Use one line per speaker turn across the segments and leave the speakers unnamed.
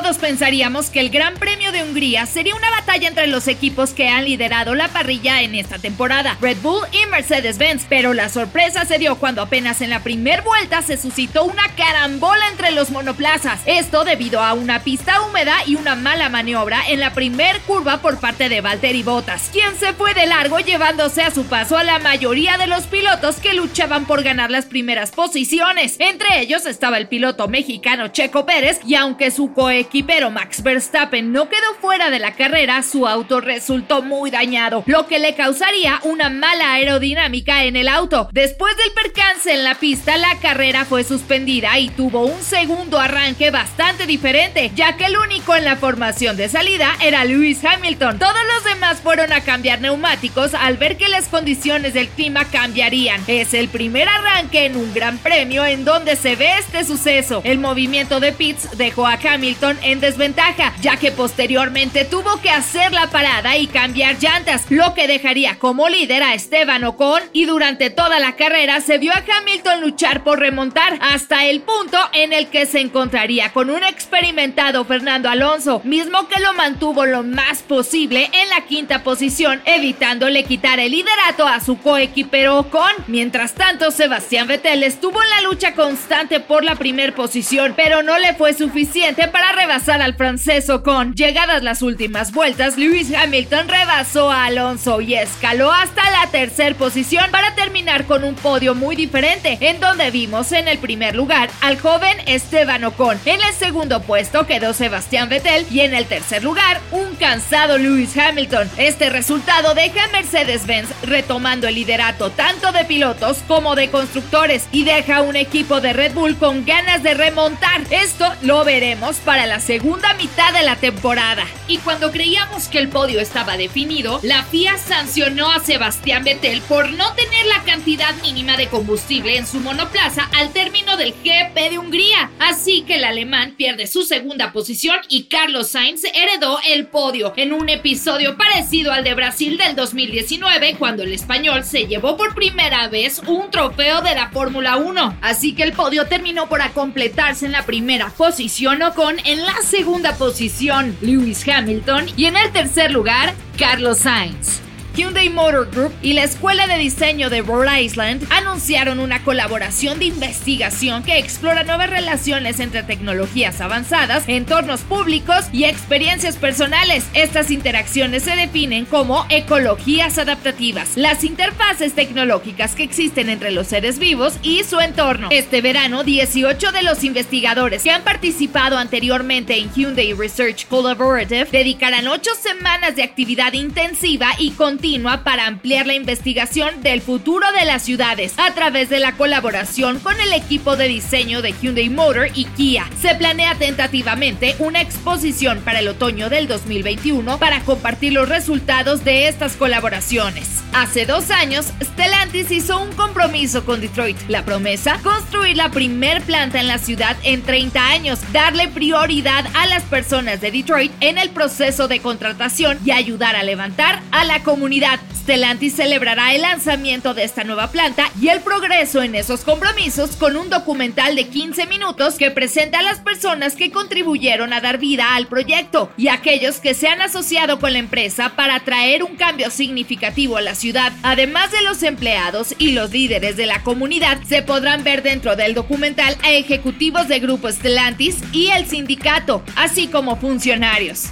Todos pensaríamos que el Gran Premio de Hungría sería una batalla entre los equipos que han liderado la parrilla en esta temporada, Red Bull y Mercedes-Benz, pero la sorpresa se dio cuando apenas en la primera vuelta se suscitó una carambola entre los monoplazas. Esto debido a una pista húmeda y una mala maniobra en la primer curva por parte de Valtteri Bottas, quien se fue de largo llevándose a su paso a la mayoría de los pilotos que luchaban por ganar las primeras posiciones. Entre ellos estaba el piloto mexicano Checo Pérez y aunque su equipero Max Verstappen no quedó fuera de la carrera, su auto resultó muy dañado, lo que le causaría una mala aerodinámica en el auto. Después del percance en la pista, la carrera fue suspendida y tuvo un segundo arranque bastante diferente, ya que el único en la formación de salida era Lewis Hamilton. Todos los demás fueron a cambiar neumáticos al ver que las condiciones del clima cambiarían. Es el primer arranque en un gran premio en donde se ve este suceso. El movimiento de pits dejó a Hamilton en desventaja, ya que posteriormente tuvo que hacer la parada y cambiar llantas, lo que dejaría como líder a Esteban Ocon y durante toda la carrera se vio a Hamilton luchar por remontar hasta el punto en el que se encontraría con un experimentado Fernando Alonso, mismo que lo mantuvo lo más posible en la quinta posición, evitándole quitar el liderato a su coequipero Ocon. Mientras tanto, Sebastián Vettel estuvo en la lucha constante por la primera posición, pero no le fue suficiente para rebasar al francés Ocon. Llegadas las últimas vueltas, Lewis Hamilton rebasó a Alonso y escaló hasta la tercera posición para terminar con un podio muy diferente, en donde vimos en el primer lugar al joven Esteban Ocon. En el segundo puesto quedó Sebastián Vettel y en el tercer lugar un cansado Lewis Hamilton. Este resultado deja a Mercedes-Benz retomando el liderato tanto de pilotos como de constructores y deja un equipo de Red Bull con ganas de remontar. Esto lo veremos para la segunda mitad de la temporada. Y cuando creíamos que el podio estaba definido, la FIA sancionó a Sebastián Vettel por no tener la cantidad mínima de combustible en su monoplaza al término del GP de Hungría. Así que el alemán pierde su segunda posición y Carlos Sainz heredó el podio en un episodio parecido al de Brasil del 2019 cuando el español se llevó por primera vez un trofeo de la Fórmula 1. Así que el podio terminó por completarse en la primera posición o con en la segunda posición Lewis Hamilton y en el tercer lugar Carlos Sainz. Hyundai Motor Group y la Escuela de Diseño de Rhode Island anunciaron una colaboración de investigación que explora nuevas relaciones entre tecnologías avanzadas, entornos públicos y experiencias personales. Estas interacciones se definen como ecologías adaptativas, las interfaces tecnológicas que existen entre los seres vivos y su entorno. Este verano, 18 de los investigadores que han participado anteriormente en Hyundai Research Collaborative dedicarán 8 semanas de actividad intensiva y con para ampliar la investigación del futuro de las ciudades a través de la colaboración con el equipo de diseño de Hyundai Motor y Kia. Se planea tentativamente una exposición para el otoño del 2021 para compartir los resultados de estas colaboraciones. Hace dos años, Stellantis hizo un compromiso con Detroit. La promesa, construir la primer planta en la ciudad en 30 años, darle prioridad a las personas de Detroit en el proceso de contratación y ayudar a levantar a la comunidad Stellantis celebrará el lanzamiento de esta nueva planta y el progreso en esos compromisos con un documental de 15 minutos que presenta a las personas que contribuyeron a dar vida al proyecto y aquellos que se han asociado con la empresa para traer un cambio significativo a la ciudad. Además de los empleados y los líderes de la comunidad, se podrán ver dentro del documental a ejecutivos de Grupo Stellantis y el sindicato, así como funcionarios.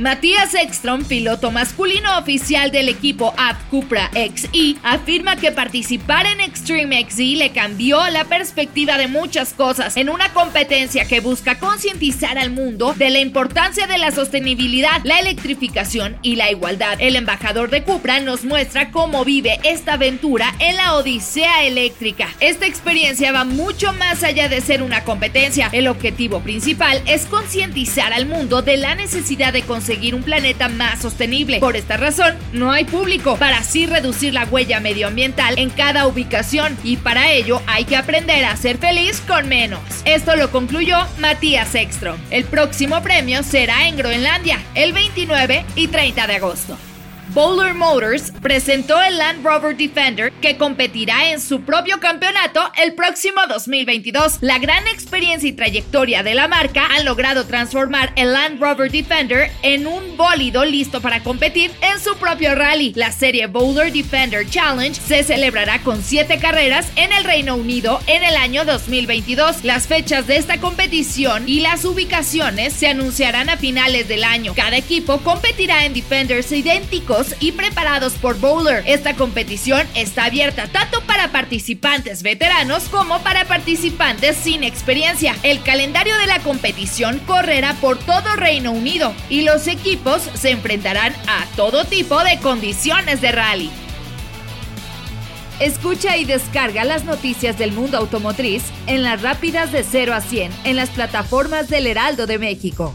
Matías Ekstrom, piloto masculino oficial del equipo Ad Cupra XE, afirma que participar en Extreme XE le cambió la perspectiva de muchas cosas en una competencia que busca concientizar al mundo de la importancia de la sostenibilidad, la electrificación y la igualdad. El embajador de Cupra nos muestra cómo vive esta aventura en la Odisea Eléctrica. Esta experiencia va mucho más allá de ser una competencia. El objetivo principal es concientizar al mundo de la necesidad de conseguir conseguir un planeta más sostenible. Por esta razón, no hay público para así reducir la huella medioambiental en cada ubicación y para ello hay que aprender a ser feliz con menos. Esto lo concluyó Matías Ekstrom. El próximo premio será en Groenlandia, el 29 y 30 de agosto. Bowler Motors presentó el Land Rover Defender que competirá en su propio campeonato el próximo 2022. La gran experiencia y trayectoria de la marca han logrado transformar el Land Rover Defender en un bólido listo para competir en su propio rally. La serie Bowler Defender Challenge se celebrará con siete carreras en el Reino Unido en el año 2022. Las fechas de esta competición y las ubicaciones se anunciarán a finales del año. Cada equipo competirá en Defenders idénticos y preparados por Bowler. Esta competición está abierta tanto para participantes veteranos como para participantes sin experiencia. El calendario de la competición correrá por todo Reino Unido y los equipos se enfrentarán a todo tipo de condiciones de rally. Escucha y descarga las noticias del mundo automotriz en las rápidas de 0 a 100 en las plataformas del Heraldo de México.